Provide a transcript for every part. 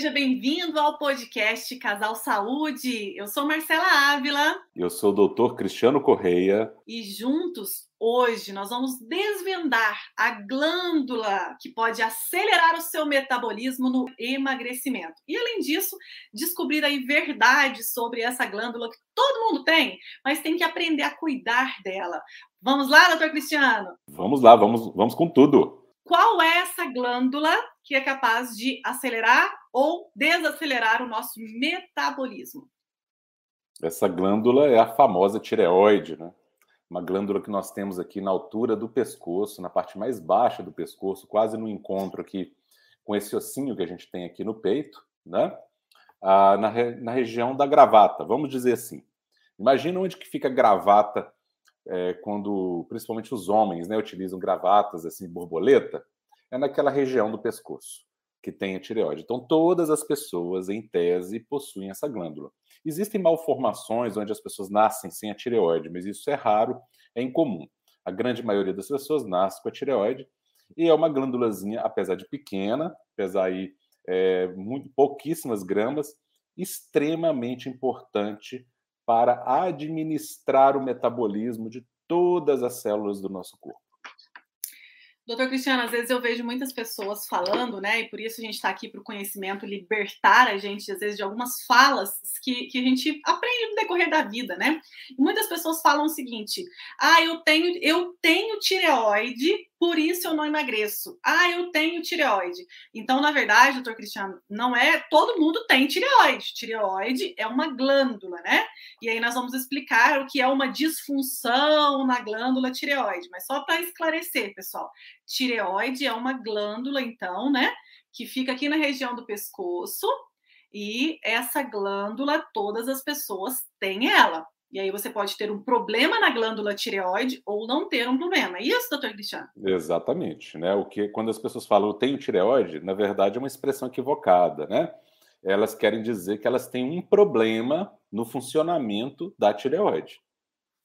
seja bem-vindo ao podcast Casal Saúde. Eu sou Marcela Ávila. Eu sou o doutor Cristiano Correia. E juntos, hoje, nós vamos desvendar a glândula que pode acelerar o seu metabolismo no emagrecimento. E, além disso, descobrir aí verdades sobre essa glândula que todo mundo tem, mas tem que aprender a cuidar dela. Vamos lá, doutor Cristiano? Vamos lá, vamos, vamos com tudo. Qual é essa glândula que é capaz de acelerar ou desacelerar o nosso metabolismo? Essa glândula é a famosa tireoide, né? Uma glândula que nós temos aqui na altura do pescoço, na parte mais baixa do pescoço, quase no encontro aqui com esse ossinho que a gente tem aqui no peito, né? Ah, na, na região da gravata, vamos dizer assim. Imagina onde que fica a gravata é, quando principalmente os homens né, utilizam gravatas assim, borboleta, é naquela região do pescoço que tem a tireoide. Então, todas as pessoas, em tese, possuem essa glândula. Existem malformações onde as pessoas nascem sem a tireoide, mas isso é raro, é incomum. A grande maioria das pessoas nasce com a tireoide e é uma glândulazinha, apesar de pequena, apesar aí é, muito pouquíssimas gramas, extremamente importante para administrar o metabolismo de todas as células do nosso corpo. Doutor Cristiano, às vezes eu vejo muitas pessoas falando, né? E por isso a gente está aqui para o conhecimento libertar a gente, às vezes, de algumas falas que, que a gente aprende no decorrer da vida, né? E muitas pessoas falam o seguinte: ah, eu tenho, eu tenho tireoide, por isso eu não emagreço. Ah, eu tenho tireoide. Então, na verdade, doutor Cristiano, não é todo mundo tem tireoide. Tireoide é uma glândula, né? E aí nós vamos explicar o que é uma disfunção na glândula tireoide. Mas só para esclarecer, pessoal, tireoide é uma glândula, então, né? Que fica aqui na região do pescoço e essa glândula, todas as pessoas têm ela. E aí você pode ter um problema na glândula tireoide ou não ter um problema. É isso, doutor Cristiano? Exatamente. Né? O que, quando as pessoas falam eu tenho tireoide, na verdade é uma expressão equivocada. Né? Elas querem dizer que elas têm um problema no funcionamento da tireoide.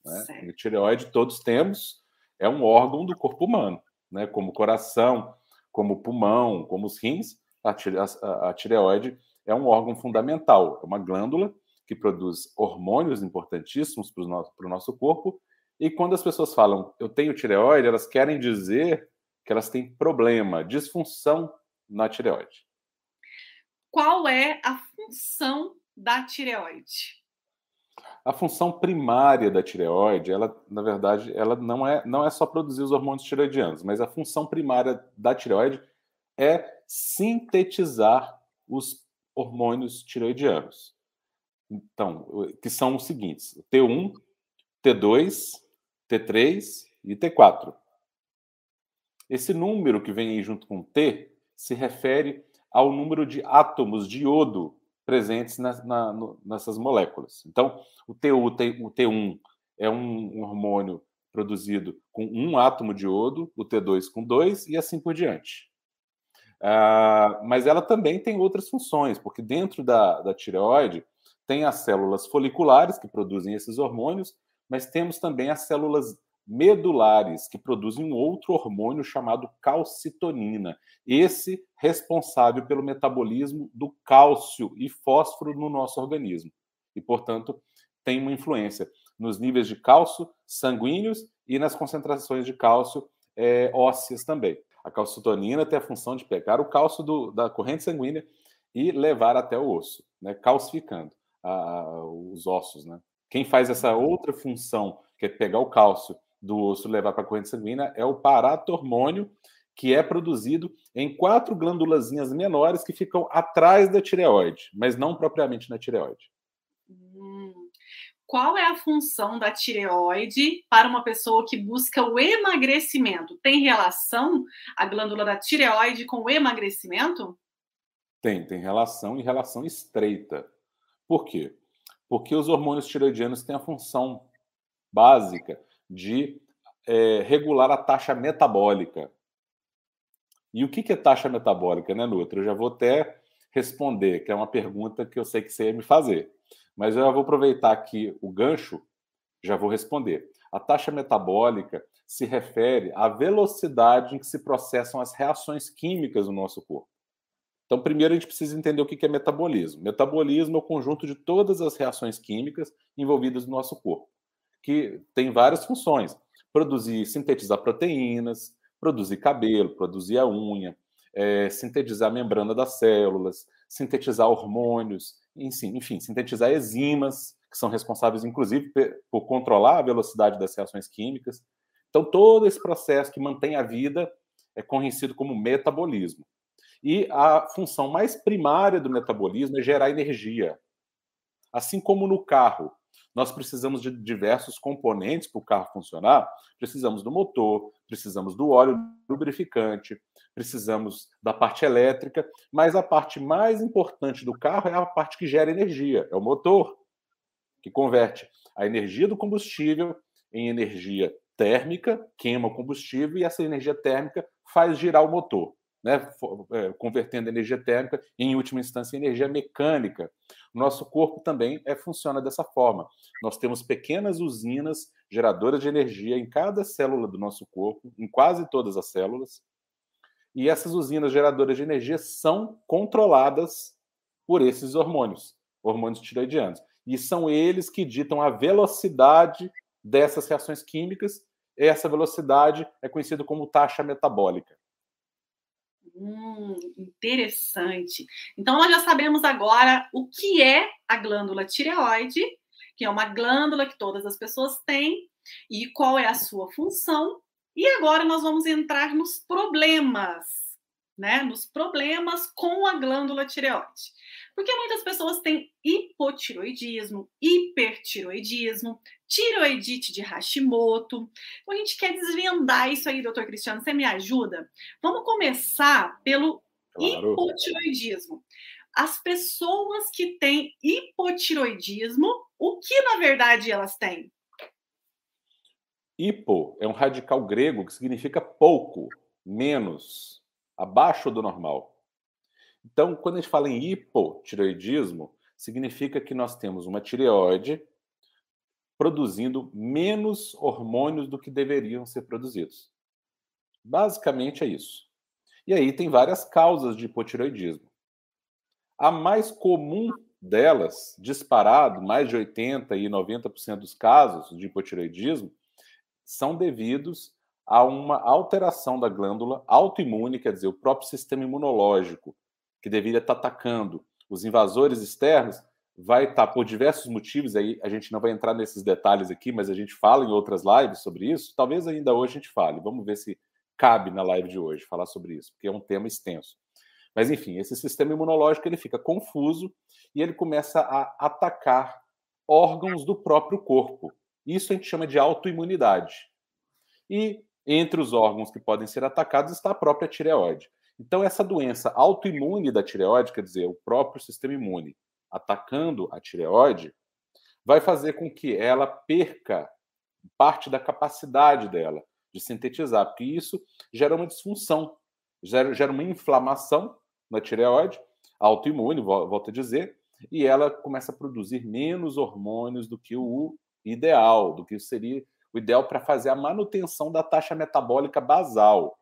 Né? tireoide todos temos, é um órgão do corpo humano, né? como o coração, como o pulmão, como os rins. A, a, a tireoide é um órgão fundamental, é uma glândula que produz hormônios importantíssimos para o nosso, nosso corpo. E quando as pessoas falam eu tenho tireoide, elas querem dizer que elas têm problema, disfunção na tireoide. Qual é a função da tireoide? A função primária da tireoide, ela, na verdade, ela não é, não é só produzir os hormônios tireoidianos, mas a função primária da tireoide é sintetizar os hormônios tireoidianos. Então, que são os seguintes: T1, T2, T3 e T4. Esse número que vem aí junto com T se refere ao número de átomos de iodo presentes na, na, no, nessas moléculas. Então, o, TU, o T1 é um, um hormônio produzido com um átomo de iodo, o T2 com dois e assim por diante. Ah, mas ela também tem outras funções, porque dentro da, da tireoide tem as células foliculares, que produzem esses hormônios, mas temos também as células medulares, que produzem um outro hormônio chamado calcitonina. Esse responsável pelo metabolismo do cálcio e fósforo no nosso organismo. E, portanto, tem uma influência nos níveis de cálcio sanguíneos e nas concentrações de cálcio é, ósseas também. A calcitonina tem a função de pegar o cálcio do, da corrente sanguínea e levar até o osso, né, calcificando a, os ossos, né? Quem faz essa outra função, que é pegar o cálcio do osso e levar para a corrente sanguínea, é o paratormônio, que é produzido em quatro glândulazinhas menores que ficam atrás da tireoide, mas não propriamente na tireoide. Hum. Qual é a função da tireoide para uma pessoa que busca o emagrecimento? Tem relação a glândula da tireoide com o emagrecimento? Tem, tem relação e relação estreita. Por quê? Porque os hormônios tiroidianos têm a função básica de é, regular a taxa metabólica. E o que é taxa metabólica, né, Nutra? Eu já vou até responder, que é uma pergunta que eu sei que você ia me fazer. Mas eu já vou aproveitar aqui o gancho, já vou responder. A taxa metabólica se refere à velocidade em que se processam as reações químicas no nosso corpo. Então, primeiro a gente precisa entender o que é metabolismo. Metabolismo é o conjunto de todas as reações químicas envolvidas no nosso corpo, que tem várias funções: produzir, sintetizar proteínas, produzir cabelo, produzir a unha, é, sintetizar a membrana das células, sintetizar hormônios, enfim, sintetizar enzimas, que são responsáveis, inclusive, por controlar a velocidade das reações químicas. Então, todo esse processo que mantém a vida é conhecido como metabolismo. E a função mais primária do metabolismo é gerar energia. Assim como no carro, nós precisamos de diversos componentes para o carro funcionar. Precisamos do motor, precisamos do óleo lubrificante, precisamos da parte elétrica, mas a parte mais importante do carro é a parte que gera energia, é o motor, que converte a energia do combustível em energia térmica, queima o combustível e essa energia térmica faz girar o motor né, é, convertendo energia térmica em última instância, energia mecânica. Nosso corpo também é, funciona dessa forma. Nós temos pequenas usinas geradoras de energia em cada célula do nosso corpo, em quase todas as células, e essas usinas geradoras de energia são controladas por esses hormônios, hormônios tiroidianos. E são eles que ditam a velocidade dessas reações químicas. Essa velocidade é conhecida como taxa metabólica. Hum, interessante. Então, nós já sabemos agora o que é a glândula tireoide, que é uma glândula que todas as pessoas têm, e qual é a sua função. E agora nós vamos entrar nos problemas, né? Nos problemas com a glândula tireoide. Porque muitas pessoas têm hipotiroidismo, hipertiroidismo, tiroidite de Hashimoto. Então, a gente quer desvendar isso aí, doutor Cristiano. Você me ajuda? Vamos começar pelo claro. hipotiroidismo. As pessoas que têm hipotiroidismo, o que na verdade elas têm? Hipo é um radical grego que significa pouco, menos, abaixo do normal. Então, quando a gente fala em hipotireoidismo, significa que nós temos uma tireoide produzindo menos hormônios do que deveriam ser produzidos. Basicamente é isso. E aí tem várias causas de hipotireoidismo. A mais comum delas, disparado, mais de 80 e 90% dos casos de hipotireoidismo, são devidos a uma alteração da glândula autoimune, quer dizer, o próprio sistema imunológico que deveria estar atacando os invasores externos, vai estar por diversos motivos, aí a gente não vai entrar nesses detalhes aqui, mas a gente fala em outras lives sobre isso. Talvez ainda hoje a gente fale. Vamos ver se cabe na live de hoje falar sobre isso, porque é um tema extenso. Mas enfim, esse sistema imunológico ele fica confuso e ele começa a atacar órgãos do próprio corpo. Isso a gente chama de autoimunidade. E entre os órgãos que podem ser atacados está a própria tireoide. Então, essa doença autoimune da tireoide, quer dizer, o próprio sistema imune atacando a tireoide, vai fazer com que ela perca parte da capacidade dela de sintetizar, porque isso gera uma disfunção, gera, uma inflamação na tireoide, autoimune, volto a dizer, e ela começa a produzir menos hormônios do que o ideal, do que seria o ideal para fazer a manutenção da taxa metabólica basal.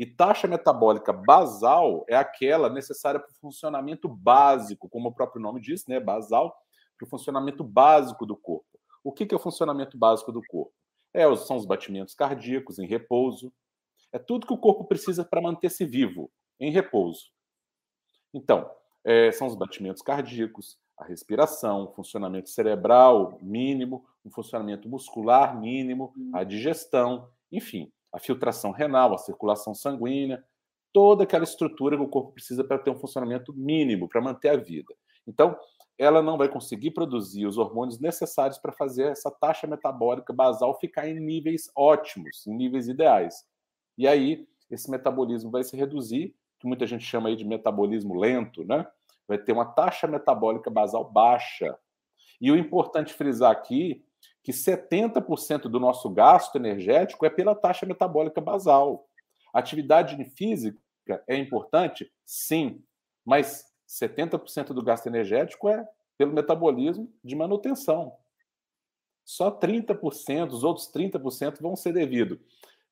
E taxa metabólica basal é aquela necessária para o funcionamento básico, como o próprio nome diz, né? Basal, para o funcionamento básico do corpo. O que é o funcionamento básico do corpo? É, são os batimentos cardíacos em repouso. É tudo que o corpo precisa para manter-se vivo, em repouso. Então, é, são os batimentos cardíacos, a respiração, o funcionamento cerebral mínimo, o funcionamento muscular mínimo, a digestão, enfim a filtração renal, a circulação sanguínea, toda aquela estrutura que o corpo precisa para ter um funcionamento mínimo, para manter a vida. Então, ela não vai conseguir produzir os hormônios necessários para fazer essa taxa metabólica basal ficar em níveis ótimos, em níveis ideais. E aí, esse metabolismo vai se reduzir, que muita gente chama aí de metabolismo lento, né? Vai ter uma taxa metabólica basal baixa. E o importante frisar aqui que 70% do nosso gasto energético é pela taxa metabólica basal. atividade física é importante? Sim, mas 70% do gasto energético é pelo metabolismo de manutenção. Só 30%, os outros 30% vão ser devido,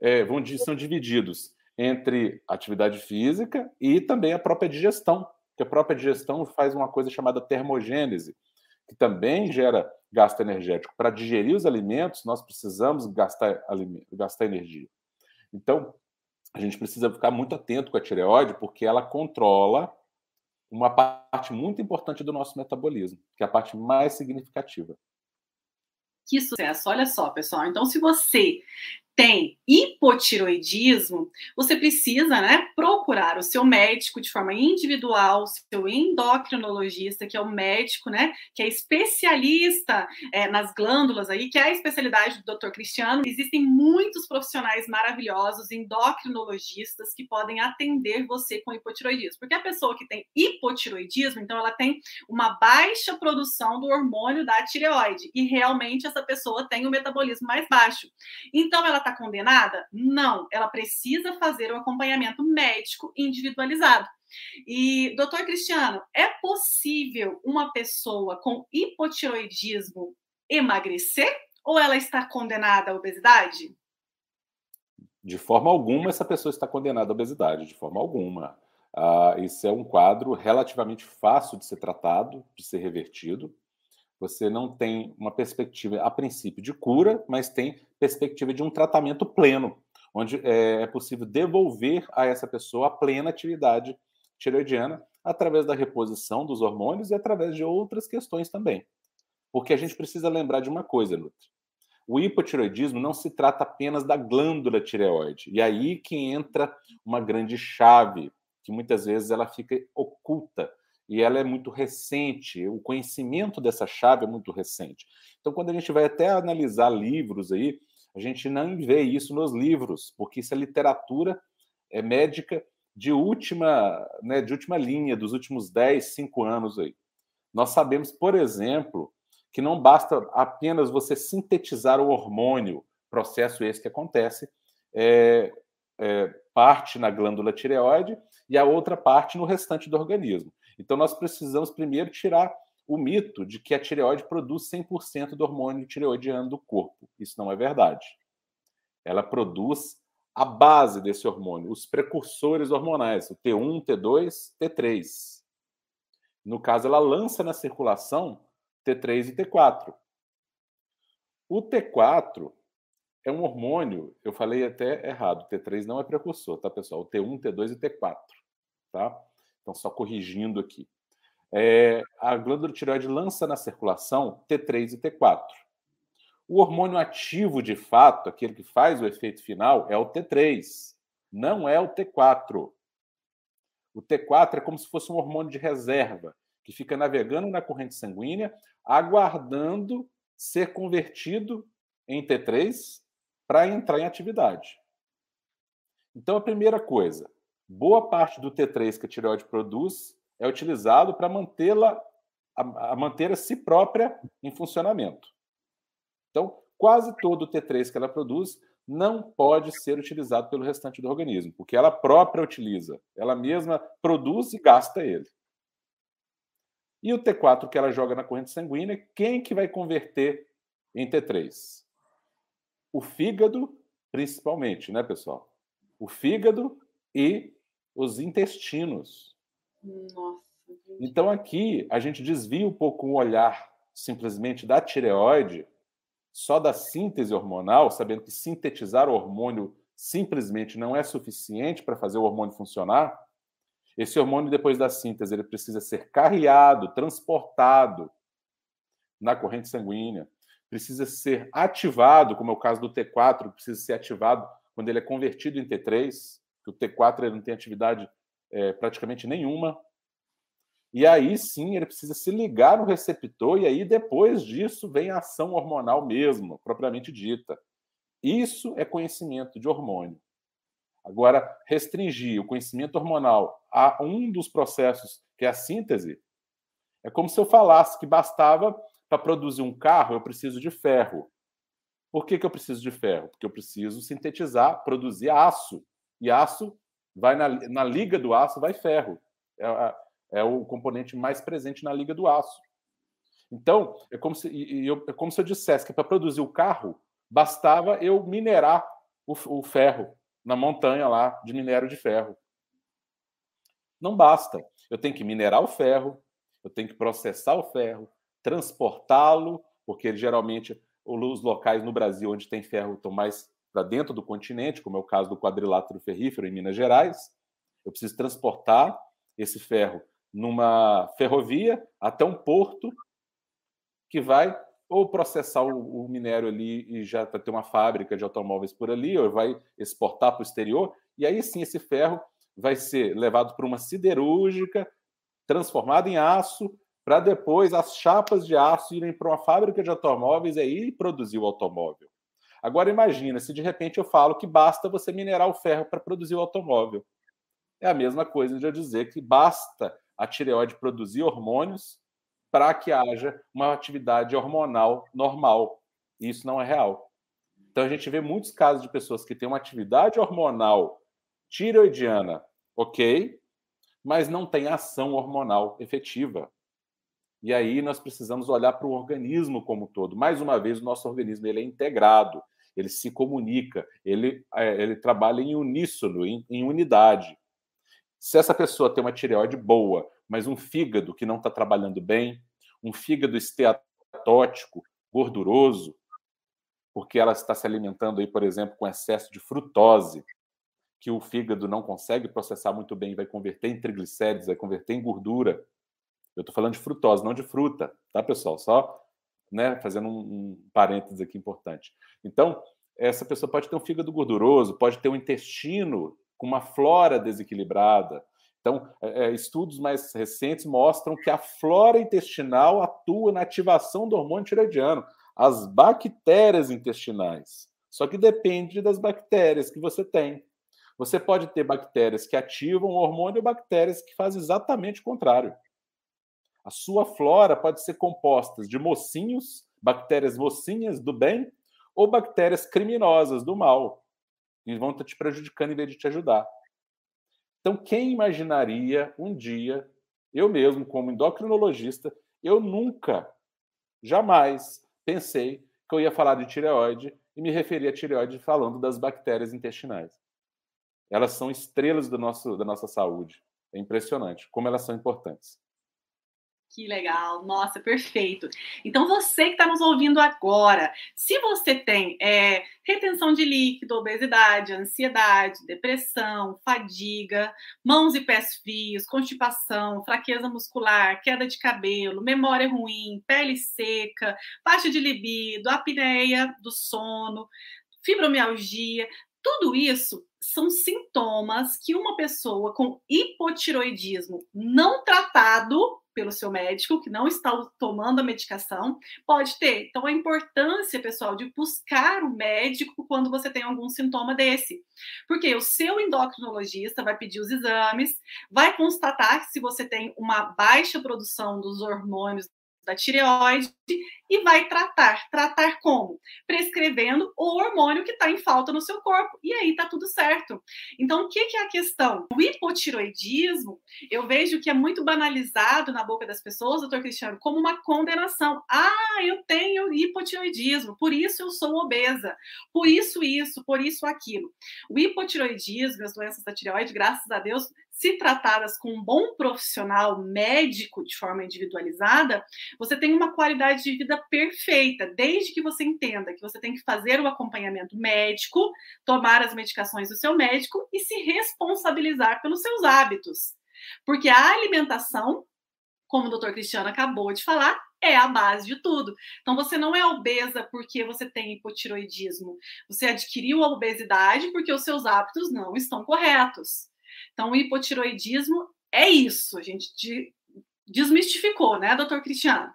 é, vão, são divididos entre atividade física e também a própria digestão. que a própria digestão faz uma coisa chamada termogênese, que também gera gasto energético. Para digerir os alimentos, nós precisamos gastar, gastar energia. Então, a gente precisa ficar muito atento com a tireoide, porque ela controla uma parte muito importante do nosso metabolismo, que é a parte mais significativa. Que sucesso! Olha só, pessoal. Então, se você tem hipotiroidismo, você precisa né, procurar o seu médico de forma individual, seu endocrinologista, que é o médico, né, que é especialista é, nas glândulas aí, que é a especialidade do Dr. Cristiano. Existem muitos profissionais maravilhosos, endocrinologistas, que podem atender você com hipotiroidismo. Porque a pessoa que tem hipotiroidismo, então ela tem uma baixa produção do hormônio da tireoide, e realmente essa pessoa tem o metabolismo mais baixo. Então ela está condenada? Não, ela precisa fazer o um acompanhamento médico individualizado. E, doutor Cristiano, é possível uma pessoa com hipotiroidismo emagrecer ou ela está condenada à obesidade? De forma alguma, essa pessoa está condenada à obesidade, de forma alguma. Ah, isso é um quadro relativamente fácil de ser tratado, de ser revertido. Você não tem uma perspectiva, a princípio, de cura, mas tem perspectiva de um tratamento pleno, onde é, é possível devolver a essa pessoa a plena atividade tireoidiana através da reposição dos hormônios e através de outras questões também. Porque a gente precisa lembrar de uma coisa, Nutri. O hipotireoidismo não se trata apenas da glândula tireoide. E aí que entra uma grande chave, que muitas vezes ela fica oculta e ela é muito recente, o conhecimento dessa chave é muito recente. Então, quando a gente vai até analisar livros aí, a gente não vê isso nos livros, porque isso é literatura é médica de última, né, de última linha, dos últimos 10, 5 anos aí. Nós sabemos, por exemplo, que não basta apenas você sintetizar o hormônio, processo esse que acontece, é, é, parte na glândula tireoide e a outra parte no restante do organismo. Então, nós precisamos primeiro tirar o mito de que a tireoide produz 100% do hormônio tireoidiano do corpo. Isso não é verdade. Ela produz a base desse hormônio, os precursores hormonais, o T1, T2, T3. No caso, ela lança na circulação T3 e T4. O T4 é um hormônio, eu falei até errado, T3 não é precursor, tá, pessoal? O T1, T2 e T4, tá? Então, só corrigindo aqui. É, a glândula tireoide lança na circulação T3 e T4. O hormônio ativo, de fato, aquele que faz o efeito final, é o T3, não é o T4. O T4 é como se fosse um hormônio de reserva, que fica navegando na corrente sanguínea, aguardando ser convertido em T3 para entrar em atividade. Então, a primeira coisa, boa parte do T3 que a tireoide produz é utilizado para mantê-la a, a, manter a si própria em funcionamento. Então, quase todo o T3 que ela produz não pode ser utilizado pelo restante do organismo, porque ela própria utiliza, ela mesma produz e gasta ele. E o T4 que ela joga na corrente sanguínea, quem que vai converter em T3? O fígado, principalmente, né, pessoal? O fígado e os intestinos. Nossa. Então aqui a gente desvia um pouco o olhar simplesmente da tireoide, só da síntese hormonal, sabendo que sintetizar o hormônio simplesmente não é suficiente para fazer o hormônio funcionar. Esse hormônio, depois da síntese, ele precisa ser carreado, transportado na corrente sanguínea, precisa ser ativado, como é o caso do T4, precisa ser ativado quando ele é convertido em T3 que o T4 ele não tem atividade é, praticamente nenhuma. E aí sim ele precisa se ligar no receptor, e aí depois disso vem a ação hormonal mesmo, propriamente dita. Isso é conhecimento de hormônio. Agora, restringir o conhecimento hormonal a um dos processos, que é a síntese, é como se eu falasse que bastava para produzir um carro, eu preciso de ferro. Por que, que eu preciso de ferro? Porque eu preciso sintetizar, produzir aço. E aço, vai na, na liga do aço, vai ferro. É, é o componente mais presente na liga do aço. Então, é como se, eu, é como se eu dissesse que para produzir o carro, bastava eu minerar o, o ferro na montanha lá de minério de ferro. Não basta. Eu tenho que minerar o ferro, eu tenho que processar o ferro, transportá-lo, porque geralmente os locais no Brasil onde tem ferro estão mais para dentro do continente, como é o caso do quadrilátero ferrífero em Minas Gerais. Eu preciso transportar esse ferro numa ferrovia até um porto que vai ou processar o, o minério ali e já ter uma fábrica de automóveis por ali, ou vai exportar para o exterior, e aí sim esse ferro vai ser levado para uma siderúrgica, transformado em aço, para depois as chapas de aço irem para uma fábrica de automóveis e aí produzir o automóvel. Agora imagina se de repente eu falo que basta você minerar o ferro para produzir o automóvel. É a mesma coisa de eu dizer que basta a tireoide produzir hormônios para que haja uma atividade hormonal normal. E isso não é real. Então a gente vê muitos casos de pessoas que têm uma atividade hormonal tireoidiana, ok, mas não tem ação hormonal efetiva. E aí nós precisamos olhar para o organismo como um todo. Mais uma vez, o nosso organismo ele é integrado, ele se comunica, ele, é, ele trabalha em uníssono, em, em unidade. Se essa pessoa tem uma tireoide boa, mas um fígado que não está trabalhando bem, um fígado esteatótico, gorduroso, porque ela está se alimentando aí, por exemplo, com excesso de frutose, que o fígado não consegue processar muito bem, vai converter em triglicéridos, vai converter em gordura. Eu estou falando de frutose, não de fruta, tá, pessoal? Só né, fazendo um, um parênteses aqui importante. Então, essa pessoa pode ter um fígado gorduroso, pode ter um intestino com uma flora desequilibrada. Então, é, é, estudos mais recentes mostram que a flora intestinal atua na ativação do hormônio tiroidiano, as bactérias intestinais. Só que depende das bactérias que você tem. Você pode ter bactérias que ativam o hormônio e bactérias que fazem exatamente o contrário. A sua flora pode ser composta de mocinhos, bactérias mocinhas do bem, ou bactérias criminosas do mal e vão estar te prejudicando em vez de te ajudar. Então, quem imaginaria um dia, eu mesmo, como endocrinologista, eu nunca, jamais pensei que eu ia falar de tireoide e me referir a tireoide falando das bactérias intestinais. Elas são estrelas do nosso, da nossa saúde. É impressionante como elas são importantes. Que legal, nossa, perfeito. Então, você que está nos ouvindo agora, se você tem é, retenção de líquido, obesidade, ansiedade, depressão, fadiga, mãos e pés frios, constipação, fraqueza muscular, queda de cabelo, memória ruim, pele seca, baixa de libido, apneia do sono, fibromialgia, tudo isso são sintomas que uma pessoa com hipotiroidismo não tratado pelo seu médico, que não está tomando a medicação, pode ter. Então, a importância, pessoal, de buscar o médico quando você tem algum sintoma desse. Porque o seu endocrinologista vai pedir os exames, vai constatar se você tem uma baixa produção dos hormônios da tireoide e vai tratar. Tratar como? Prescrevendo o hormônio que está em falta no seu corpo. E aí tá tudo certo. Então, o que, que é a questão? O hipotiroidismo, eu vejo que é muito banalizado na boca das pessoas, doutor Cristiano, como uma condenação. Ah, eu tenho hipotiroidismo, por isso eu sou obesa, por isso isso, por isso aquilo. O hipotiroidismo, as doenças da tireoide, graças a Deus, se tratadas com um bom profissional médico de forma individualizada, você tem uma qualidade de vida perfeita, desde que você entenda que você tem que fazer o acompanhamento médico, tomar as medicações do seu médico e se responsabilizar pelos seus hábitos. Porque a alimentação, como o doutor Cristiano acabou de falar, é a base de tudo. Então, você não é obesa porque você tem hipotiroidismo. Você adquiriu a obesidade porque os seus hábitos não estão corretos. Então, o hipotiroidismo é isso, a gente desmistificou, né, doutor Cristiano?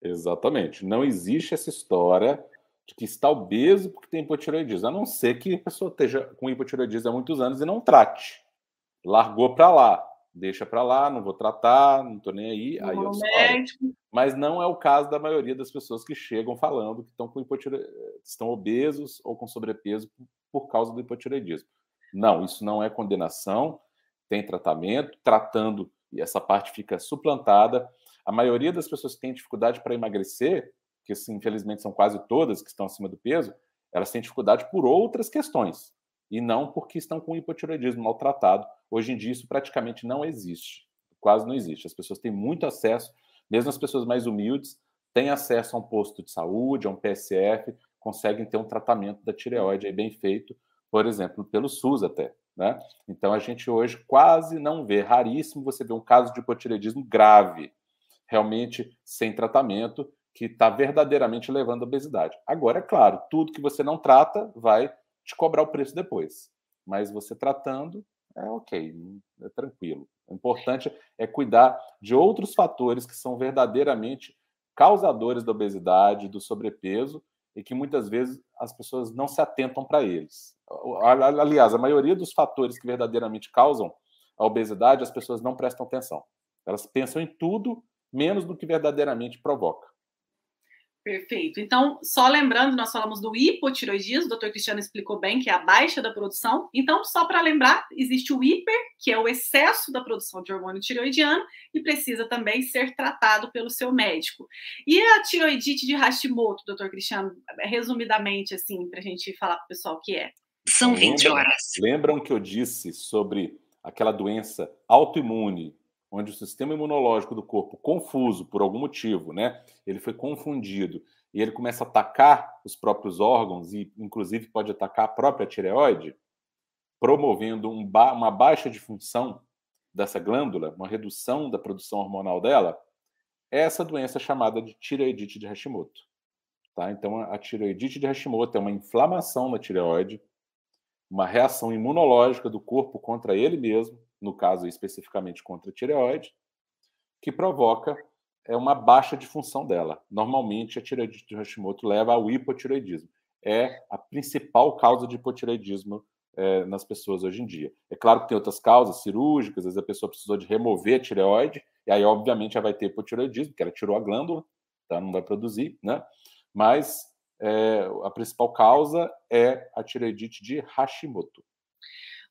Exatamente. Não existe essa história de que está obeso porque tem hipotiroidismo, a não ser que a pessoa esteja com hipotiroidismo há muitos anos e não trate. Largou para lá, deixa para lá, não vou tratar, não estou nem aí, aí eu médico. Mas não é o caso da maioria das pessoas que chegam falando que estão com hipotiroidismo, estão obesos ou com sobrepeso por causa do hipotiroidismo. Não, isso não é condenação, tem tratamento, tratando, e essa parte fica suplantada. A maioria das pessoas que têm dificuldade para emagrecer, que infelizmente são quase todas que estão acima do peso, elas têm dificuldade por outras questões, e não porque estão com hipotiroidismo maltratado. Hoje em dia isso praticamente não existe. quase não existe. As pessoas têm muito acesso, mesmo as pessoas mais humildes, têm acesso a um posto de saúde, a um PSF, conseguem ter um tratamento da tireoide bem feito, por exemplo, pelo SUS até. Né? Então a gente hoje quase não vê, raríssimo você ver um caso de hipotireoidismo grave, realmente sem tratamento, que está verdadeiramente levando à obesidade. Agora, é claro, tudo que você não trata vai te cobrar o preço depois. Mas você tratando, é ok, é tranquilo. O importante é cuidar de outros fatores que são verdadeiramente causadores da obesidade, do sobrepeso, e que muitas vezes as pessoas não se atentam para eles. Aliás, a maioria dos fatores que verdadeiramente causam a obesidade, as pessoas não prestam atenção. Elas pensam em tudo menos do que verdadeiramente provoca. Perfeito. Então, só lembrando, nós falamos do hipotiroidismo, o doutor Cristiano explicou bem que é a baixa da produção. Então, só para lembrar, existe o hiper, que é o excesso da produção de hormônio tiroidiano, e precisa também ser tratado pelo seu médico. E a tiroidite de Hashimoto, doutor Cristiano, resumidamente, assim, para a gente falar para o pessoal o que é. São 20 horas. Lembram que eu disse sobre aquela doença autoimune onde o sistema imunológico do corpo, confuso por algum motivo, né, ele foi confundido e ele começa a atacar os próprios órgãos e, inclusive, pode atacar a própria tireoide, promovendo um ba uma baixa de função dessa glândula, uma redução da produção hormonal dela, é essa doença chamada de tireoidite de Hashimoto. Tá? Então, a tireoidite de Hashimoto é uma inflamação na tireoide, uma reação imunológica do corpo contra ele mesmo, no caso especificamente contra a tireoide, que provoca é uma baixa de função dela. Normalmente, a tireoide de Hashimoto leva ao hipotireoidismo. É a principal causa de hipotireoidismo é, nas pessoas hoje em dia. É claro que tem outras causas cirúrgicas, às vezes a pessoa precisou de remover a tireoide, e aí, obviamente, ela vai ter hipotireoidismo, porque ela tirou a glândula, então não vai produzir, né? Mas é, a principal causa é a tireoidite de Hashimoto.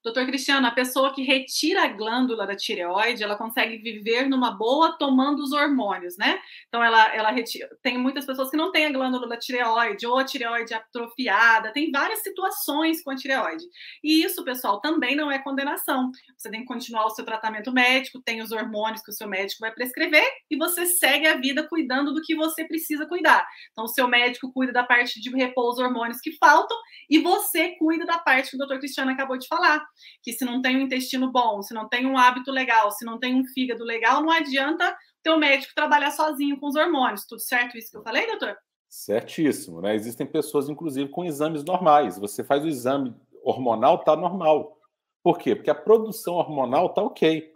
Doutor Cristiano, a pessoa que retira a glândula da tireoide, ela consegue viver numa boa tomando os hormônios, né? Então, ela, ela retira. Tem muitas pessoas que não têm a glândula da tireoide, ou a tireoide atrofiada, tem várias situações com a tireoide. E isso, pessoal, também não é condenação. Você tem que continuar o seu tratamento médico, tem os hormônios que o seu médico vai prescrever, e você segue a vida cuidando do que você precisa cuidar. Então, o seu médico cuida da parte de repor os hormônios que faltam, e você cuida da parte que o doutor Cristiano acabou de falar que se não tem um intestino bom, se não tem um hábito legal, se não tem um fígado legal, não adianta teu médico trabalhar sozinho com os hormônios. Tudo certo isso que eu falei, doutor? Certíssimo, né? Existem pessoas, inclusive, com exames normais. Você faz o exame hormonal, tá normal. Por quê? Porque a produção hormonal tá ok,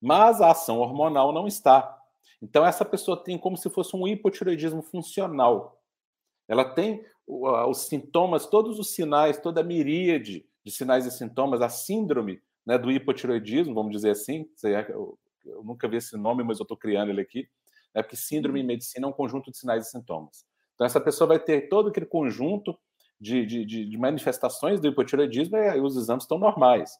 mas a ação hormonal não está. Então, essa pessoa tem como se fosse um hipotiroidismo funcional. Ela tem os sintomas, todos os sinais, toda a miríade de sinais e sintomas, a síndrome né, do hipotiroidismo, vamos dizer assim. Eu, eu nunca vi esse nome, mas eu estou criando ele aqui. É porque síndrome em uhum. medicina é um conjunto de sinais e sintomas. Então, essa pessoa vai ter todo aquele conjunto de, de, de manifestações do hipotiroidismo e os exames estão normais.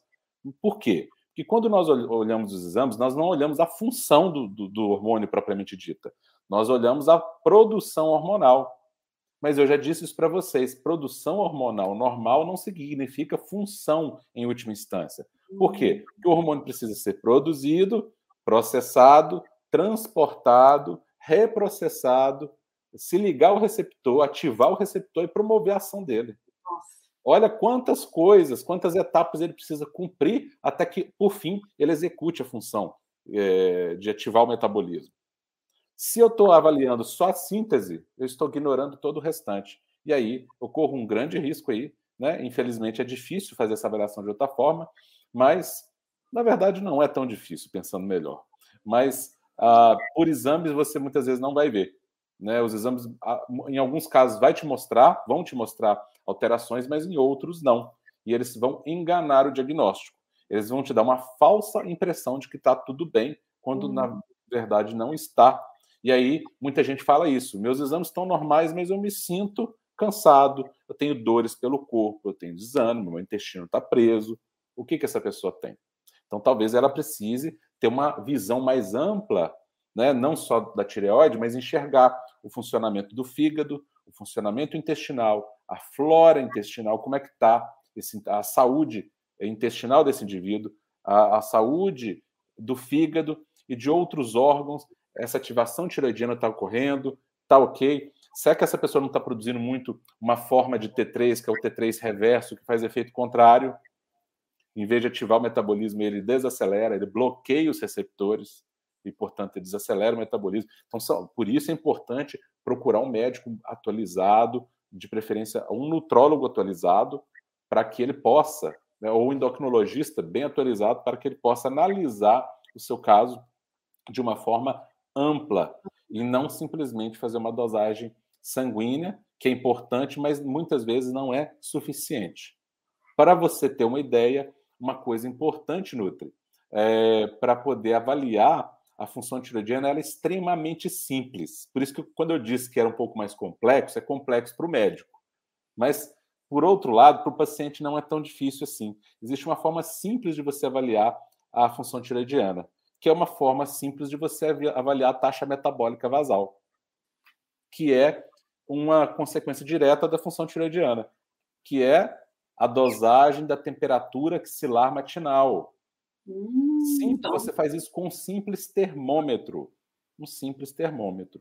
Por quê? Porque quando nós olhamos os exames, nós não olhamos a função do, do, do hormônio propriamente dita. Nós olhamos a produção hormonal. Mas eu já disse isso para vocês: produção hormonal normal não significa função em última instância. Por quê? Hum. Porque o hormônio precisa ser produzido, processado, transportado, reprocessado, se ligar ao receptor, ativar o receptor e promover a ação dele. Olha quantas coisas, quantas etapas ele precisa cumprir até que, por fim, ele execute a função é, de ativar o metabolismo. Se eu estou avaliando só a síntese, eu estou ignorando todo o restante. E aí ocorre um grande risco aí, né? Infelizmente é difícil fazer essa avaliação de outra forma, mas na verdade não é tão difícil, pensando melhor. Mas ah, por exames você muitas vezes não vai ver. Né? Os exames, ah, em alguns casos, vai te mostrar, vão te mostrar alterações, mas em outros não. E eles vão enganar o diagnóstico. Eles vão te dar uma falsa impressão de que está tudo bem, quando na uhum. verdade não está. E aí muita gente fala isso: meus exames estão normais, mas eu me sinto cansado, eu tenho dores pelo corpo, eu tenho desânimo, meu intestino está preso. O que, que essa pessoa tem? Então talvez ela precise ter uma visão mais ampla, né, não só da tireoide, mas enxergar o funcionamento do fígado, o funcionamento intestinal, a flora intestinal, como é que está a saúde intestinal desse indivíduo, a, a saúde do fígado e de outros órgãos, essa ativação tiroidiana está ocorrendo, está ok. Será que essa pessoa não está produzindo muito uma forma de T3, que é o T3 reverso, que faz efeito contrário? Em vez de ativar o metabolismo, ele desacelera, ele bloqueia os receptores e, portanto, ele desacelera o metabolismo. Então, por isso é importante procurar um médico atualizado, de preferência um nutrólogo atualizado, para que ele possa, né, ou um endocrinologista bem atualizado, para que ele possa analisar o seu caso de uma forma ampla e não simplesmente fazer uma dosagem sanguínea, que é importante, mas muitas vezes não é suficiente. Para você ter uma ideia, uma coisa importante, Nutri, é, para poder avaliar a função tiroidiana, ela é extremamente simples. Por isso que quando eu disse que era um pouco mais complexo, é complexo para o médico. Mas, por outro lado, para o paciente não é tão difícil assim. Existe uma forma simples de você avaliar a função tiroidiana, que é uma forma simples de você avaliar a taxa metabólica basal, que é uma consequência direta da função tiroidiana, que é a dosagem da temperatura axilar matinal. Hum, Sim, então... você faz isso com um simples termômetro. Um simples termômetro.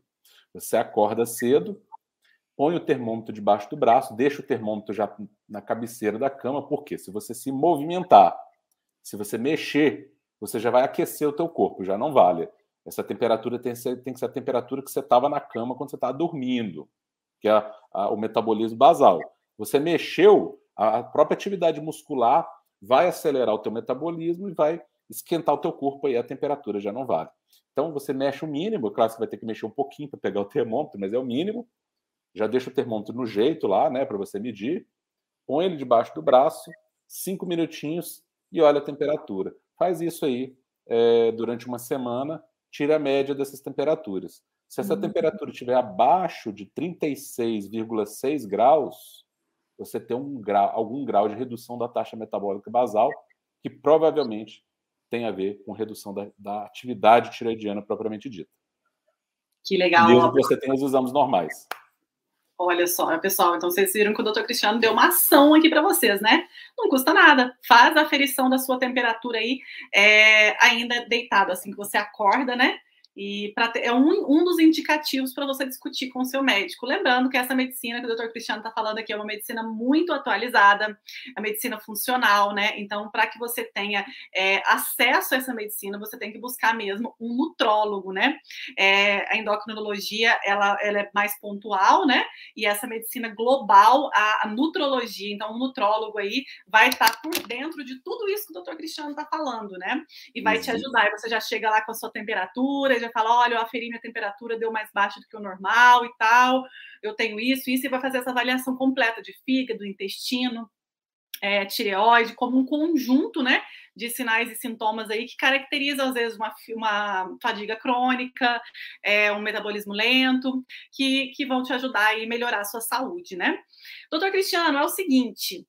Você acorda cedo, põe o termômetro debaixo do braço, deixa o termômetro já na cabeceira da cama, porque se você se movimentar, se você mexer, você já vai aquecer o teu corpo, já não vale. Essa temperatura tem que ser, tem que ser a temperatura que você estava na cama quando você estava dormindo, que é a, a, o metabolismo basal. Você mexeu, a própria atividade muscular vai acelerar o teu metabolismo e vai esquentar o teu corpo e a temperatura já não vale. Então você mexe o mínimo, claro, você vai ter que mexer um pouquinho para pegar o termômetro, mas é o mínimo. Já deixa o termômetro no jeito lá, né, para você medir. Põe ele debaixo do braço, cinco minutinhos e olha a temperatura. Faz isso aí é, durante uma semana, tira a média dessas temperaturas. Se essa uhum. temperatura estiver abaixo de 36,6 graus, você tem um grau, algum grau de redução da taxa metabólica basal, que provavelmente tem a ver com redução da, da atividade tiroidiana propriamente dita. Que legal. Mesmo que você tem os exames normais. Olha só, pessoal, então vocês viram que o doutor Cristiano deu uma ação aqui para vocês, né? Não custa nada. Faz a aferição da sua temperatura aí, é, ainda deitado, assim que você acorda, né? E pra é um, um dos indicativos para você discutir com o seu médico. Lembrando que essa medicina que o doutor Cristiano está falando aqui é uma medicina muito atualizada, a medicina funcional, né? Então, para que você tenha é, acesso a essa medicina, você tem que buscar mesmo um nutrólogo, né? É, a endocrinologia, ela, ela é mais pontual, né? E essa medicina global, a, a nutrologia, então, um nutrólogo aí vai estar tá por dentro de tudo isso que o doutor Cristiano está falando, né? E vai te ajudar. E você já chega lá com a sua temperatura, já fala: olha, eu aferi minha temperatura, deu mais baixa do que o normal e tal, eu tenho isso, isso, e vai fazer essa avaliação completa de fígado, intestino, é, tireoide, como um conjunto, né? De sinais e sintomas aí que caracteriza, às vezes, uma, uma fadiga crônica, é, um metabolismo lento, que, que vão te ajudar a melhorar a sua saúde, né? Doutor Cristiano, é o seguinte.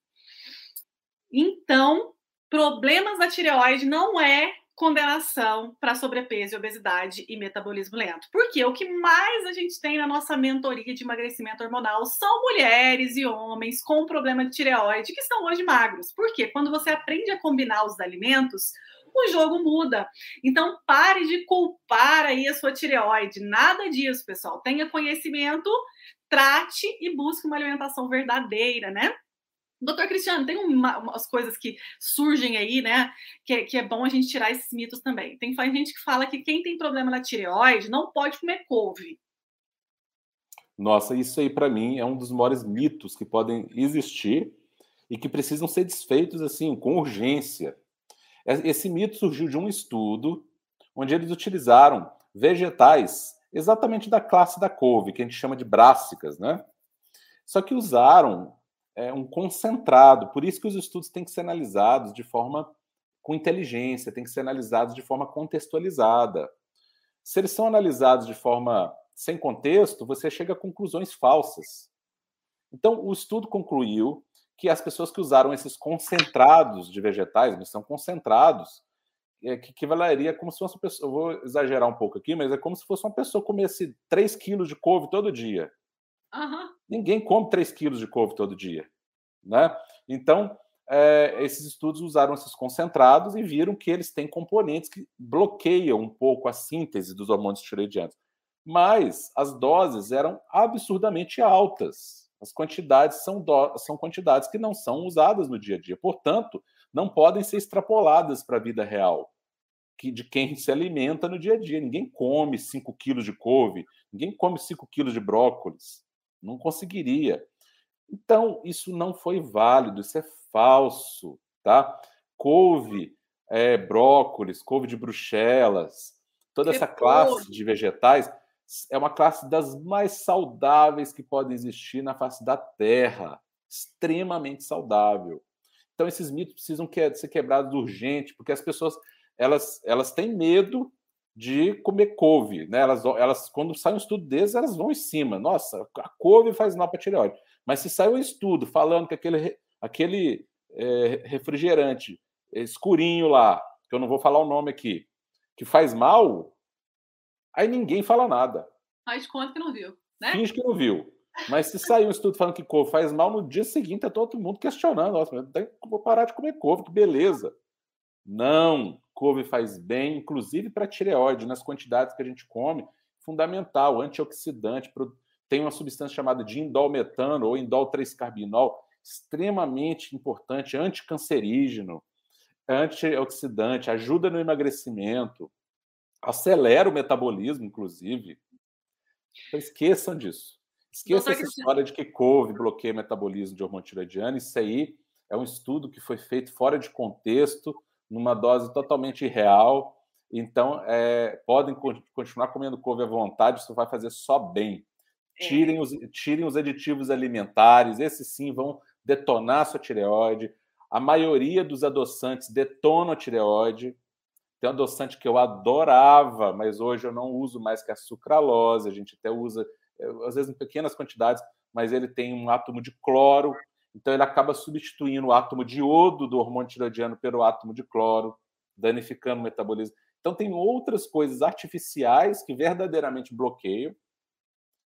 Então, problemas da tireoide não é condenação para sobrepeso, obesidade e metabolismo lento. Porque o que mais a gente tem na nossa mentoria de emagrecimento hormonal são mulheres e homens com problema de tireoide que estão hoje magros. Porque quando você aprende a combinar os alimentos, o jogo muda. Então pare de culpar aí a sua tireoide. Nada disso, pessoal. Tenha conhecimento, trate e busque uma alimentação verdadeira, né? Doutor Cristiano, tem uma, umas coisas que surgem aí, né? Que, é, que é bom a gente tirar esses mitos também. Tem gente que fala que quem tem problema na tireoide não pode comer couve. Nossa, isso aí para mim é um dos maiores mitos que podem existir e que precisam ser desfeitos assim com urgência. Esse mito surgiu de um estudo onde eles utilizaram vegetais exatamente da classe da couve, que a gente chama de brássicas, né? Só que usaram é, um concentrado. Por isso que os estudos têm que ser analisados de forma com inteligência, têm que ser analisados de forma contextualizada. Se eles são analisados de forma sem contexto, você chega a conclusões falsas. Então, o estudo concluiu que as pessoas que usaram esses concentrados de vegetais, eles são concentrados, é, que equivaleria como se fosse uma pessoa, eu vou exagerar um pouco aqui, mas é como se fosse uma pessoa comesse 3 quilos de couve todo dia. Uhum. Ninguém come 3 quilos de couve todo dia. Né? Então, é, esses estudos usaram esses concentrados e viram que eles têm componentes que bloqueiam um pouco a síntese dos hormônios tiroidianos. Mas as doses eram absurdamente altas. As quantidades são, do, são quantidades que não são usadas no dia a dia. Portanto, não podem ser extrapoladas para a vida real que, de quem se alimenta no dia a dia. Ninguém come 5 quilos de couve, ninguém come 5 quilos de brócolis. Não conseguiria. Então, isso não foi válido, isso é falso, tá? Couve, é, brócolis, couve de bruxelas, toda que essa classe de vegetais é uma classe das mais saudáveis que podem existir na face da Terra, extremamente saudável. Então, esses mitos precisam ser quebrados urgente, porque as pessoas elas, elas têm medo de comer couve, né? Elas, elas, quando sai um estudo desses, elas vão em cima. Nossa, a couve faz mal para tireoide. Mas se sai um estudo falando que aquele, aquele é, refrigerante escurinho lá, que eu não vou falar o nome aqui, que faz mal, aí ninguém fala nada. Faz conta que não viu, né? Finge que não viu. Mas se sair um estudo falando que couve faz mal, no dia seguinte é todo mundo questionando. Nossa, vou parar de comer couve, que beleza. Não, couve faz bem, inclusive para tireoide, nas quantidades que a gente come, fundamental, antioxidante, tem uma substância chamada de indolmetano ou indol 3-carbinol, extremamente importante, anticancerígeno, antioxidante, ajuda no emagrecimento, acelera o metabolismo, inclusive. Então, esqueçam disso. Esqueça essa história de que couve bloqueia o metabolismo de hormônio tiroidiano. Isso aí é um estudo que foi feito fora de contexto, numa dose totalmente irreal. Então, é, podem continuar comendo couve à vontade, isso vai fazer só bem. É. Tirem os, tirem os aditivos alimentares, esses sim vão detonar a sua tireoide. A maioria dos adoçantes detonam a tireoide. Tem um adoçante que eu adorava, mas hoje eu não uso mais, que é a sucralose. A gente até usa, eh, às vezes, em pequenas quantidades, mas ele tem um átomo de cloro, então ele acaba substituindo o átomo de iodo do hormônio tiroidiano pelo átomo de cloro, danificando o metabolismo. Então tem outras coisas artificiais que verdadeiramente bloqueiam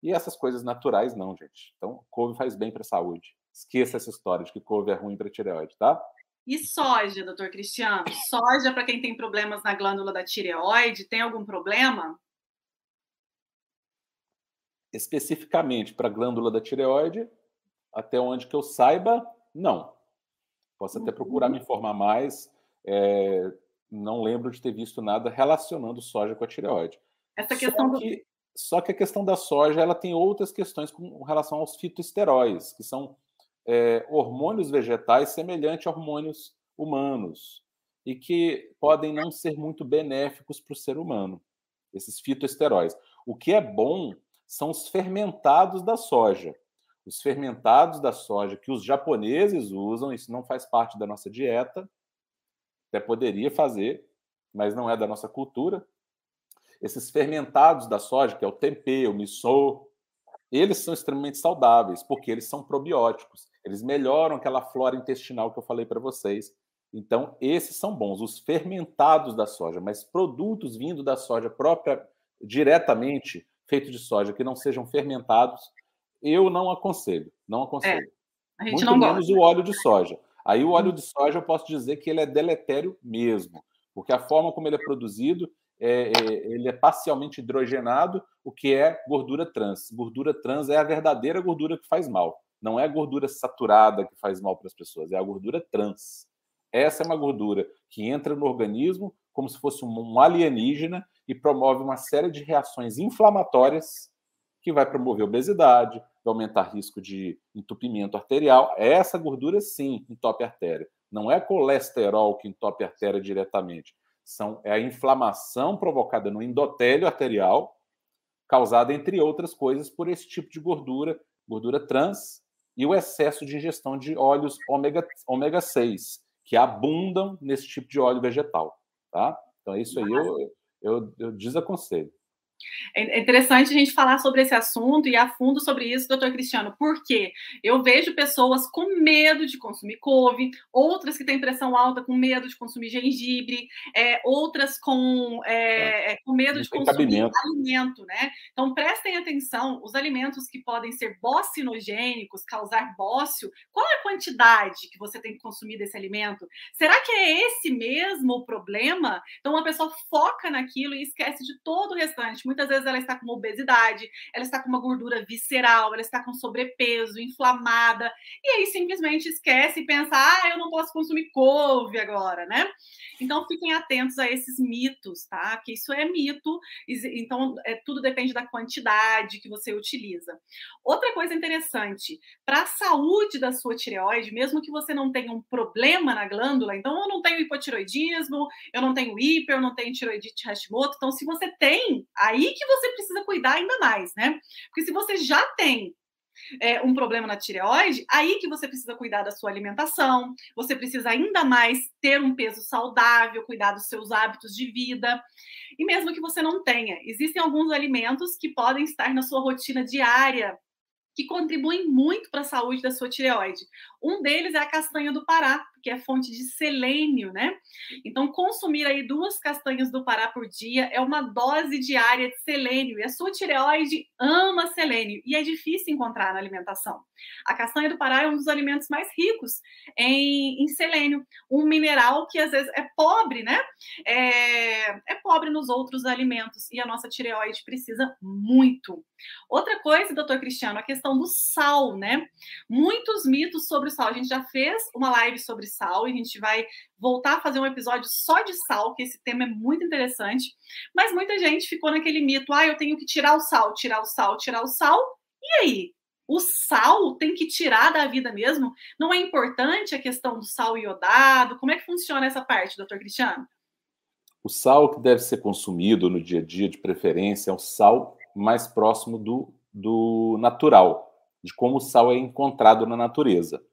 e essas coisas naturais não, gente. Então couve faz bem para a saúde. Esqueça essa história de que couve é ruim para a tireoide, tá? E soja, doutor Cristiano? Soja para quem tem problemas na glândula da tireoide, tem algum problema? Especificamente para a glândula da tireoide, até onde que eu saiba, não. Posso até procurar me uhum. informar mais. É, não lembro de ter visto nada relacionando soja com a tireoide. Essa questão só que, do... só que a questão da soja ela tem outras questões com relação aos fitoesteróis, que são é, hormônios vegetais semelhantes a hormônios humanos e que podem não ser muito benéficos para o ser humano, esses fitoesteróis. O que é bom são os fermentados da soja os fermentados da soja que os japoneses usam, isso não faz parte da nossa dieta, até poderia fazer, mas não é da nossa cultura. Esses fermentados da soja, que é o tempê, o miso, eles são extremamente saudáveis, porque eles são probióticos. Eles melhoram aquela flora intestinal que eu falei para vocês. Então, esses são bons, os fermentados da soja, mas produtos vindo da soja própria, diretamente feitos de soja, que não sejam fermentados, eu não aconselho. Não aconselho. É, a gente Muito não menos gosta. o óleo de soja. Aí o óleo hum. de soja eu posso dizer que ele é deletério mesmo, porque a forma como ele é produzido, é, é, ele é parcialmente hidrogenado, o que é gordura trans. Gordura trans é a verdadeira gordura que faz mal. Não é a gordura saturada que faz mal para as pessoas, é a gordura trans. Essa é uma gordura que entra no organismo como se fosse um alienígena e promove uma série de reações inflamatórias que vai promover obesidade, vai aumentar risco de entupimento arterial. Essa gordura, sim, entope a artéria. Não é colesterol que entope a artéria diretamente. São, é a inflamação provocada no endotélio arterial, causada, entre outras coisas, por esse tipo de gordura, gordura trans, e o excesso de ingestão de óleos ômega, ômega 6, que abundam nesse tipo de óleo vegetal. Tá? Então, isso aí eu, eu, eu desaconselho. É, é interessante a gente falar sobre esse assunto e a fundo sobre isso, doutor Cristiano, porque eu vejo pessoas com medo de consumir couve, outras que têm pressão alta com medo de consumir gengibre, é, outras com, é, é com medo de consumir cabimento. alimento, né? Então prestem atenção, os alimentos que podem ser bocinogênicos, causar bócio, qual é a quantidade que você tem que consumir desse alimento? Será que é esse mesmo o problema? Então uma pessoa foca naquilo e esquece de todo o restante Muitas vezes ela está com obesidade, ela está com uma gordura visceral, ela está com sobrepeso, inflamada, e aí simplesmente esquece e pensa: ah, eu não posso consumir couve agora, né? Então fiquem atentos a esses mitos, tá? Que isso é mito, então é, tudo depende da quantidade que você utiliza. Outra coisa interessante, para a saúde da sua tireoide, mesmo que você não tenha um problema na glândula, então eu não tenho hipotiroidismo, eu não tenho hiper, eu não tenho tiroidite Hashimoto, então se você tem aí aí que você precisa cuidar ainda mais, né? Porque se você já tem é, um problema na tireoide, aí que você precisa cuidar da sua alimentação, você precisa ainda mais ter um peso saudável, cuidar dos seus hábitos de vida. E mesmo que você não tenha, existem alguns alimentos que podem estar na sua rotina diária que contribuem muito para a saúde da sua tireoide. Um deles é a castanha do Pará, que é fonte de selênio, né? Então, consumir aí duas castanhas do Pará por dia é uma dose diária de selênio. E a sua tireoide ama selênio e é difícil encontrar na alimentação. A castanha do Pará é um dos alimentos mais ricos em, em selênio, um mineral que às vezes é pobre, né? É, é pobre nos outros alimentos e a nossa tireoide precisa muito. Outra coisa, doutor Cristiano, a questão do sal, né? Muitos mitos sobre o sal. A gente já fez uma live sobre sal e a gente vai voltar a fazer um episódio só de sal, que esse tema é muito interessante. Mas muita gente ficou naquele mito: ah, eu tenho que tirar o sal, tirar o sal, tirar o sal. E aí? O sal tem que tirar da vida mesmo? Não é importante a questão do sal iodado? Como é que funciona essa parte, doutor Cristiano? O sal que deve ser consumido no dia a dia, de preferência, é o sal mais próximo do, do natural, de como o sal é encontrado na natureza.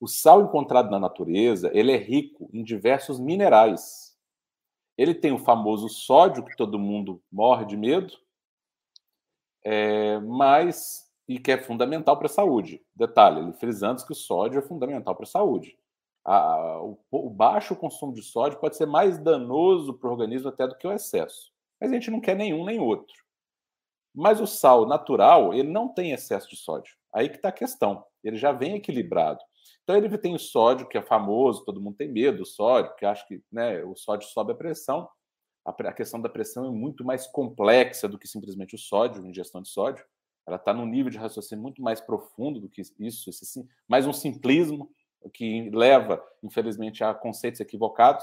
O sal encontrado na natureza, ele é rico em diversos minerais. Ele tem o famoso sódio, que todo mundo morre de medo, é, mas e que é fundamental para a saúde. Detalhe, ele frisando que o sódio é fundamental para a saúde. O, o, baixo consumo de sódio pode ser mais danoso para o organismo até do que o excesso. Mas a gente não quer nenhum nem outro. Mas o sal natural, ele não tem excesso de sódio. Aí que está a questão. Ele já vem equilibrado. Então ele tem o sódio, que é famoso, todo mundo tem medo do sódio, porque acha que né, o sódio sobe a pressão. A, questão da pressão é muito mais complexa do que simplesmente o sódio, a ingestão de sódio. Ela está num nível de raciocínio muito mais profundo do que isso, esse, mais um simplismo que leva, infelizmente, a conceitos equivocados.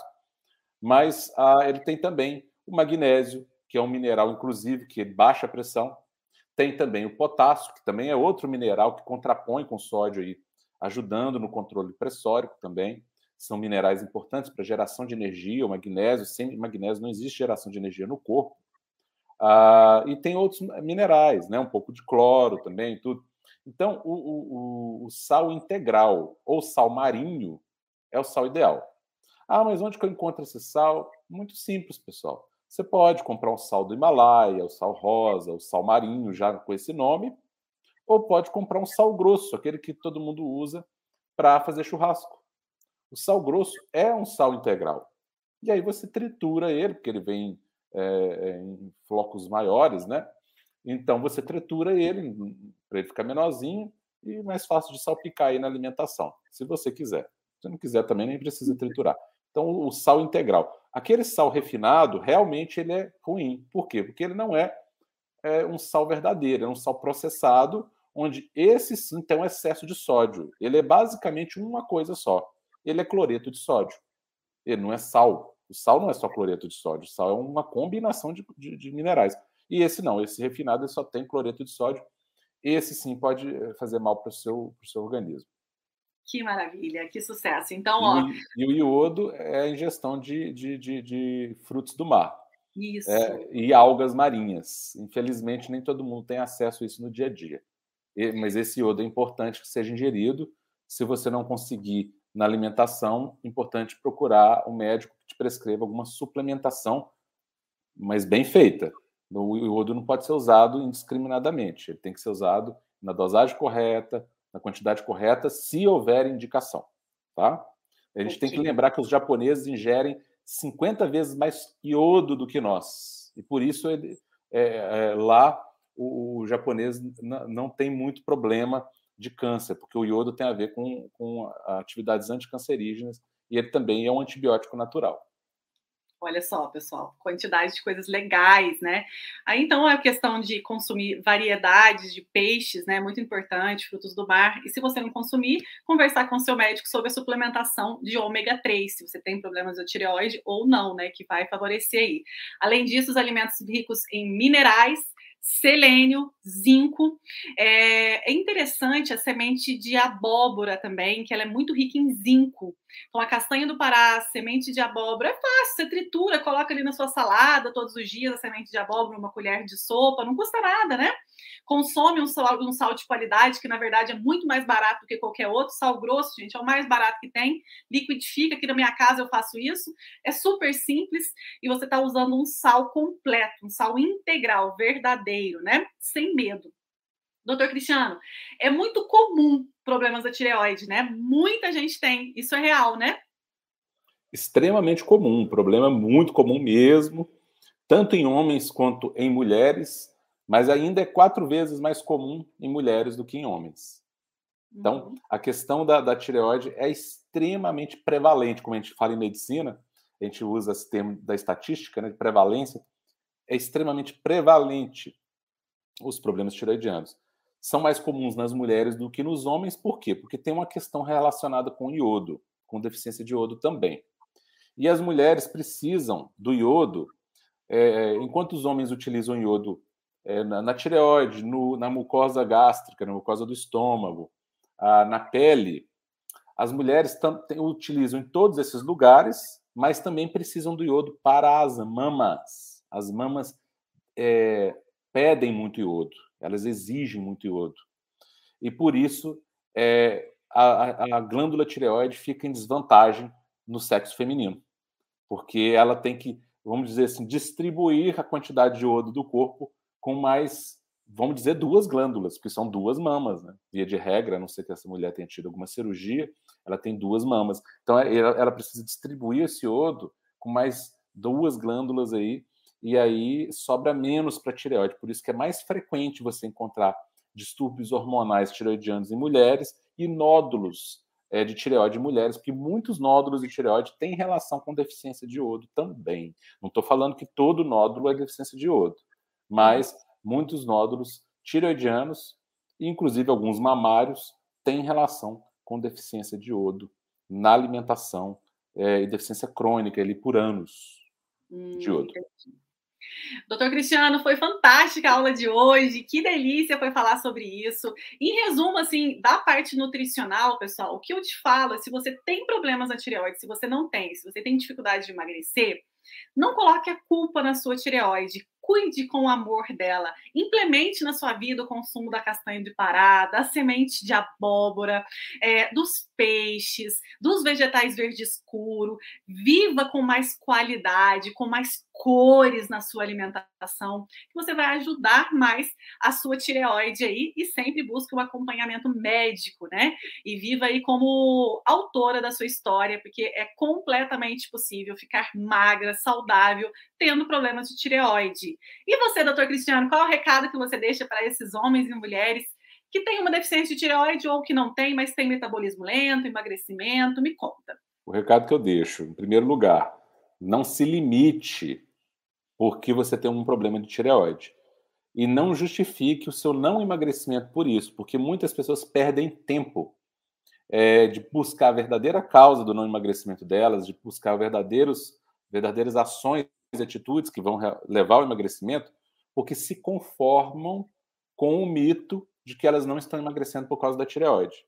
Mas ah, ele tem também o magnésio, que é um mineral, inclusive, que baixa a pressão. Tem também o potássio, que também é outro mineral que contrapõe com o sódio aí ajudando no controle pressórico também. São minerais importantes para geração de energia, o magnésio. Sem magnésio não existe geração de energia no corpo. Ah, e tem outros minerais, né? um pouco de cloro também, tudo. Então, o, o, o, sal integral ou sal marinho é o sal ideal. Ah, mas onde que eu encontro esse sal? Muito simples, pessoal. Você pode comprar um sal do Himalaia, o sal rosa, o sal marinho, já com esse nome, ou pode comprar um sal grosso, aquele que todo mundo usa para fazer churrasco. O sal grosso é um sal integral. E aí você tritura ele, porque ele vem é, em flocos maiores, né? Então você tritura ele para ele ficar menorzinho e mais fácil de salpicar aí na alimentação, se você quiser. Se não quiser também nem precisa triturar. Então o sal integral. Aquele sal refinado, realmente ele é ruim. Por quê? Porque ele não é, é um sal verdadeiro, é um sal processado onde esse sim tem um excesso de sódio. Ele é basicamente uma coisa só. Ele é cloreto de sódio. Ele não é sal. O sal não é só cloreto de sódio. O sal é uma combinação de, de, de minerais. E esse não. Esse refinado só tem cloreto de sódio. Esse sim pode eh, fazer mal para o seu, seu organismo. Que maravilha, que sucesso. Então, ó. E, o iodo é a ingestão de, de, de, de frutos do mar. Isso. É, e algas marinhas. Infelizmente, nem todo mundo tem acesso a isso no dia a dia mas esse iodo é importante que seja ingerido. Se você não conseguir na alimentação, é importante procurar um médico que te prescreva alguma suplementação, mas bem feita. O iodo não pode ser usado indiscriminadamente, ele tem que ser usado na dosagem correta, na quantidade correta, se houver indicação, tá? A gente tem que lembrar que os japoneses ingerem 50 vezes mais iodo do que nós. E por isso ele, é, é, lá o, o japonês não tem muito problema de câncer, porque o iodo tem a ver com, com atividades anticancerígenas e ele também é um antibiótico natural. Olha só, pessoal, quantidade de coisas legais, né? Aí então a questão de consumir variedades de peixes, né? Muito importante, frutos do mar. E se você não consumir, conversar com seu médico sobre a suplementação de ômega 3, se você tem problemas de tireoide ou não, né? Que vai favorecer aí. Além disso, os alimentos ricos em minerais selênio, zinco. É, é, interessante a semente de abóbora também, que ela é muito rica em zinco. Então, a castanha do Pará, semente de abóbora, é fácil, você tritura, coloca ali na sua salada todos os dias a semente de abóbora, uma colher de sopa, não custa nada, né? Consome um sal, um sal de qualidade, que na verdade é muito mais barato do que qualquer outro. Sal grosso, gente, é o mais barato que tem. Liquidifica, aqui na minha casa eu faço isso. É super simples e você está usando um sal completo, um sal integral, verdadeiro, né? Sem medo. Doutor Cristiano, é muito comum problemas da tireoide, né? Muita gente tem. Isso é real, né? Extremamente comum, um problema muito comum mesmo, tanto em homens quanto em mulheres mas ainda é quatro vezes mais comum em mulheres do que em homens. Então, uhum. a questão da, da, tireoide é extremamente prevalente, como a gente fala em medicina, a gente usa esse termo da estatística, né, de prevalência, é extremamente prevalente os problemas tireoidianos. São mais comuns nas mulheres do que nos homens, por quê? Porque tem uma questão relacionada com iodo, com deficiência de iodo também. E as mulheres precisam do iodo, é, enquanto os homens utilizam iodo é, na, na, tireoide, no, na mucosa gástrica, na mucosa do estômago, a, na pele. As mulheres utilizam em todos esses lugares, mas também precisam do iodo para as mamas. As mamas é, pedem muito iodo, elas exigem muito iodo. E por isso é, a, a glândula tireoide fica em desvantagem no sexo feminino, porque ela tem que, vamos dizer assim, distribuir a quantidade de iodo do corpo com mais, vamos dizer, duas glândulas, porque são duas mamas, né? Via de regra, a não sei que essa mulher tenha tido alguma cirurgia, ela tem duas mamas. Então, ela, ela precisa distribuir esse iodo com mais duas glândulas aí, e aí sobra menos para tireoide. Por isso que é mais frequente você encontrar distúrbios hormonais tireoidianos em mulheres e nódulos é, de tireoide em mulheres, porque muitos nódulos de tireoide têm relação com deficiência de iodo também. Não estou falando que todo nódulo é deficiência de iodo mas muitos nódulos tireoidianos, inclusive alguns mamários, têm relação com deficiência de iodo na alimentação é, e deficiência crônica ali por anos hum, de iodo. Doutor Cristiano, foi fantástica a aula de hoje, que delícia foi falar sobre isso. Em resumo, assim, da parte nutricional, pessoal, o que eu te falo é se você tem problemas na tireoide, se você não tem, se você tem dificuldade de emagrecer, não coloque a culpa na sua tireoide cuide com o amor dela. Implemente na sua vida o consumo da castanha de pará, da semente de abóbora, é, dos peixes, dos vegetais verde escuro. Viva com mais qualidade, com mais cores na sua alimentação, que você vai ajudar mais a sua tireoide aí e sempre busque um acompanhamento médico, né? E viva aí como autora da sua história, porque é completamente possível ficar magra, saudável, tendo problemas de tireoide. E você, doutor Cristiano, qual é o recado que você deixa para esses homens e mulheres que têm uma deficiência de tireoide ou que não tem, mas tem metabolismo lento, emagrecimento? Me conta. O recado que eu deixo, em primeiro lugar, não se limite porque você tem um problema de tireoide. E não justifique o seu não emagrecimento por isso, porque muitas pessoas perdem tempo é, de buscar a verdadeira causa do não emagrecimento delas, de buscar verdadeiros, verdadeiras ações atitudes que vão levar ao emagrecimento, porque se conformam com o mito de que elas não estão emagrecendo por causa da tireoide.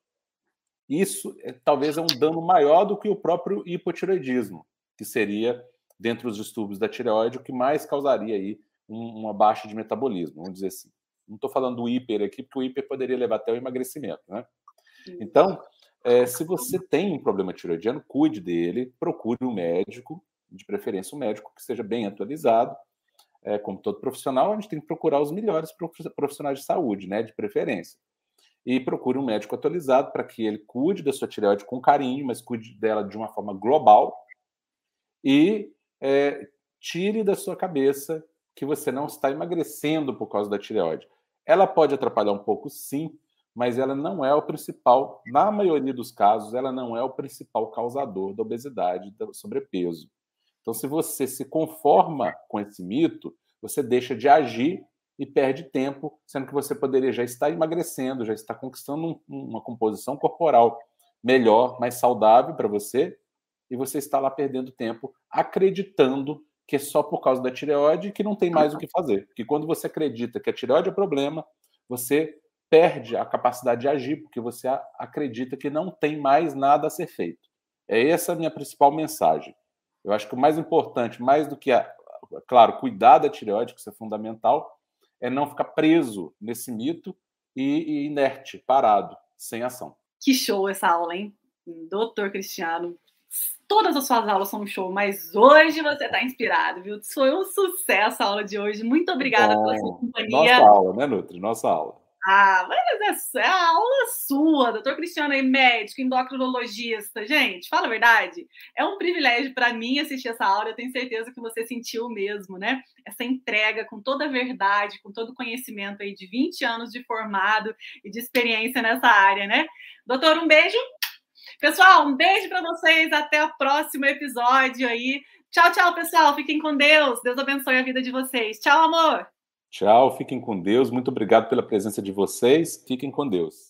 Isso é, talvez é um dano maior do que o próprio hipotireoidismo, que seria, dentre os distúrbios da tireoide, o que mais causaria aí um, uma baixa de metabolismo, vamos dizer assim. Não estou falando do hiper aqui, porque o hiper poderia levar até o emagrecimento, né? Então, é, se você tem um problema tireoidiano, cuide dele, procure um médico, de preferência um médico que seja bem atualizado, é, como todo profissional, a gente tem que procurar os melhores profissionais de saúde, né, de preferência. E procure um médico atualizado para que ele cuide da sua tireoide com carinho, mas cuide dela de uma forma global e é, tire da sua cabeça que você não está emagrecendo por causa da tireoide. Ela pode atrapalhar um pouco, sim, mas ela não é o principal, na maioria dos casos, ela não é o principal causador da obesidade, do sobrepeso. Então, se você se conforma com esse mito, você deixa de agir e perde tempo, sendo que você poderia já estar emagrecendo, já estar conquistando um, uma composição corporal melhor, mais saudável para você, e você está lá perdendo tempo acreditando que é só por causa da tireoide que não tem mais o que fazer. Porque quando você acredita que a tireoide é problema, você perde a capacidade de agir, porque você acredita que não tem mais nada a ser feito. É essa a minha principal mensagem. Eu acho que o mais importante, mais do que, a, claro, cuidar da tireoide, que isso é fundamental, é não ficar preso nesse mito e, e inerte, parado, sem ação. Que show essa aula, hein? Doutor Cristiano, todas as suas aulas são um show, mas hoje você está inspirado, viu? Foi um sucesso a aula de hoje. Muito obrigada Bom, pela sua companhia. Nossa aula, né, Nutri? Nossa aula. Ah, mas é a aula sua, doutor Cristiano aí, médico, endocrinologista. Gente, fala a verdade. É um privilégio para mim assistir essa aula. Eu tenho certeza que você sentiu mesmo, né? Essa entrega com toda a verdade, com todo o conhecimento aí de 20 anos de formado e de experiência nessa área, né? Doutor, um beijo. Pessoal, um beijo para vocês. Até o próximo episódio aí. Tchau, tchau, pessoal. Fiquem com Deus. Deus abençoe a vida de vocês. Tchau, amor. Tchau, fiquem com Deus. Muito obrigado pela presença de vocês. Fiquem com Deus.